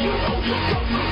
You won't coming.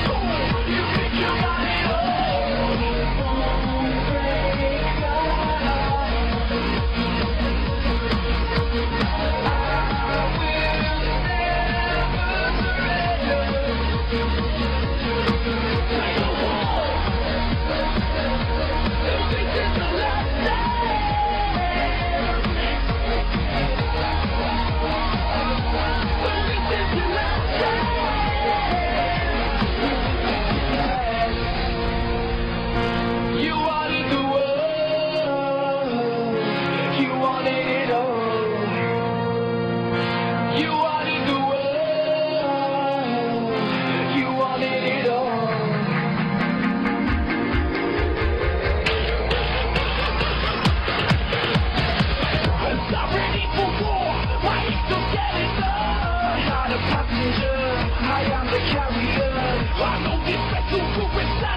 I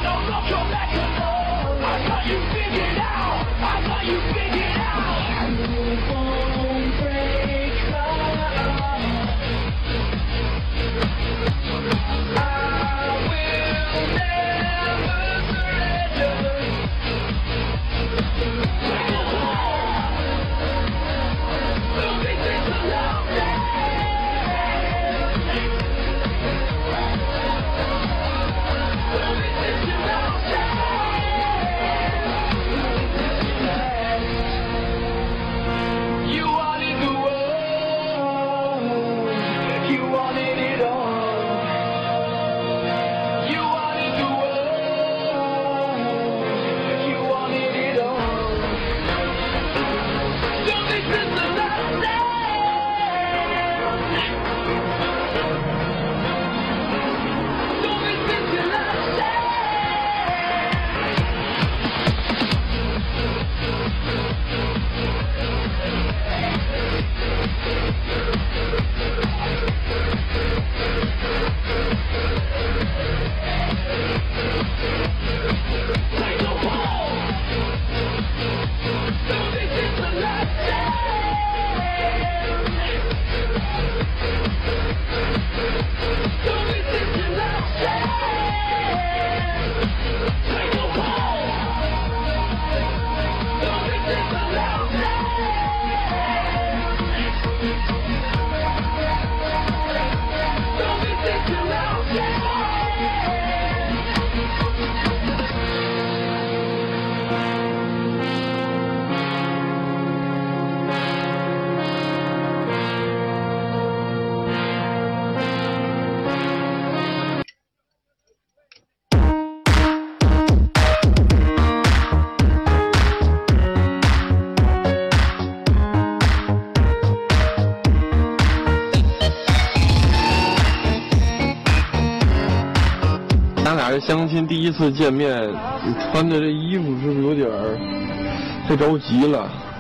thought you figured out. I thought you figured out. Thank you. 相亲第一次见面，穿的这衣服是不是有点儿太着急了？